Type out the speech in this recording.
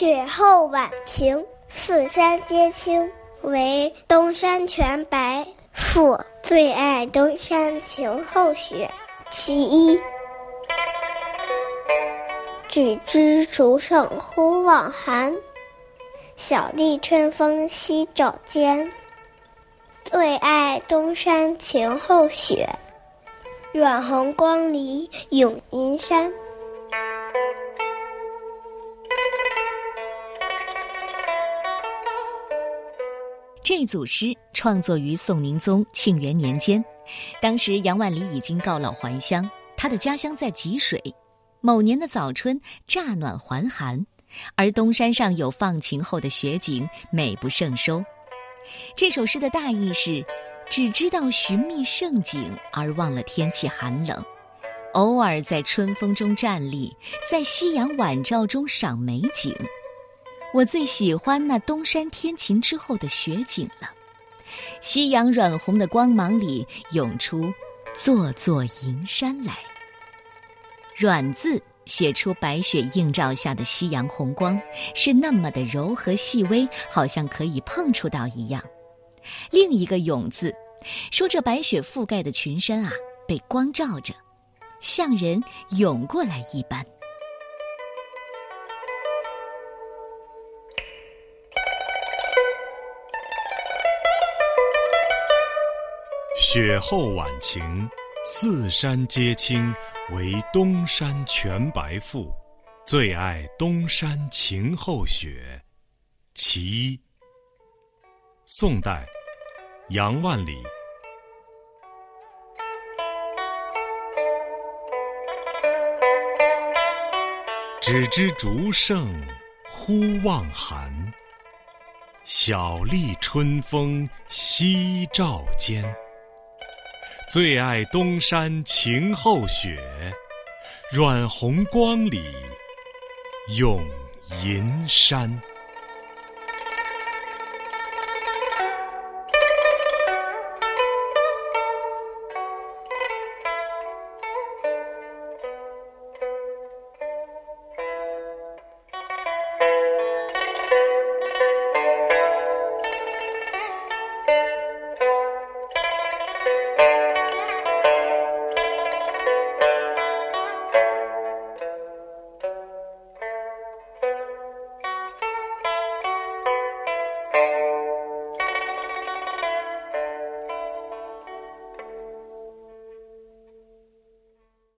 雪后晚晴，四山皆青，唯东山全白。父最爱东山晴后雪。其一。只知竹盛忽望寒，小立春风夕照间。最爱东山晴后雪，远红光里永银山。这组诗创作于宋宁宗庆元年间，当时杨万里已经告老还乡，他的家乡在吉水。某年的早春，乍暖还寒，而东山上有放晴后的雪景，美不胜收。这首诗的大意是：只知道寻觅盛景，而忘了天气寒冷；偶尔在春风中站立，在夕阳晚照中赏美景。我最喜欢那东山天晴之后的雪景了，夕阳软红的光芒里涌出座座银山来。软字写出白雪映照下的夕阳红光，是那么的柔和细微，好像可以碰触到一样。另一个永字，说这白雪覆盖的群山啊，被光照着，像人涌过来一般。雪后晚晴，四山皆青，唯东山全白复。最爱东山晴后雪。其一。宋代，杨万里。只知竹盛忽忘寒，小立春风夕照间。最爱东山晴后雪，软红光里永银山。